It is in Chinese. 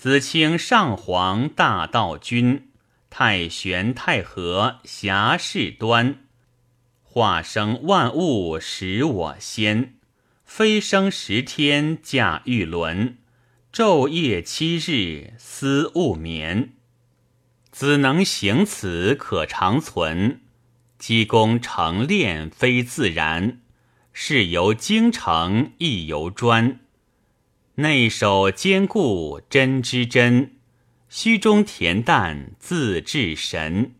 子清上皇大道君，太玄太和侠士端。化生万物使我先，飞升十天驾玉轮，昼夜七日思勿眠。子能行此可长存，积功成炼非自然。是由精诚，亦由专。内守坚固真之真，虚中恬淡自至神。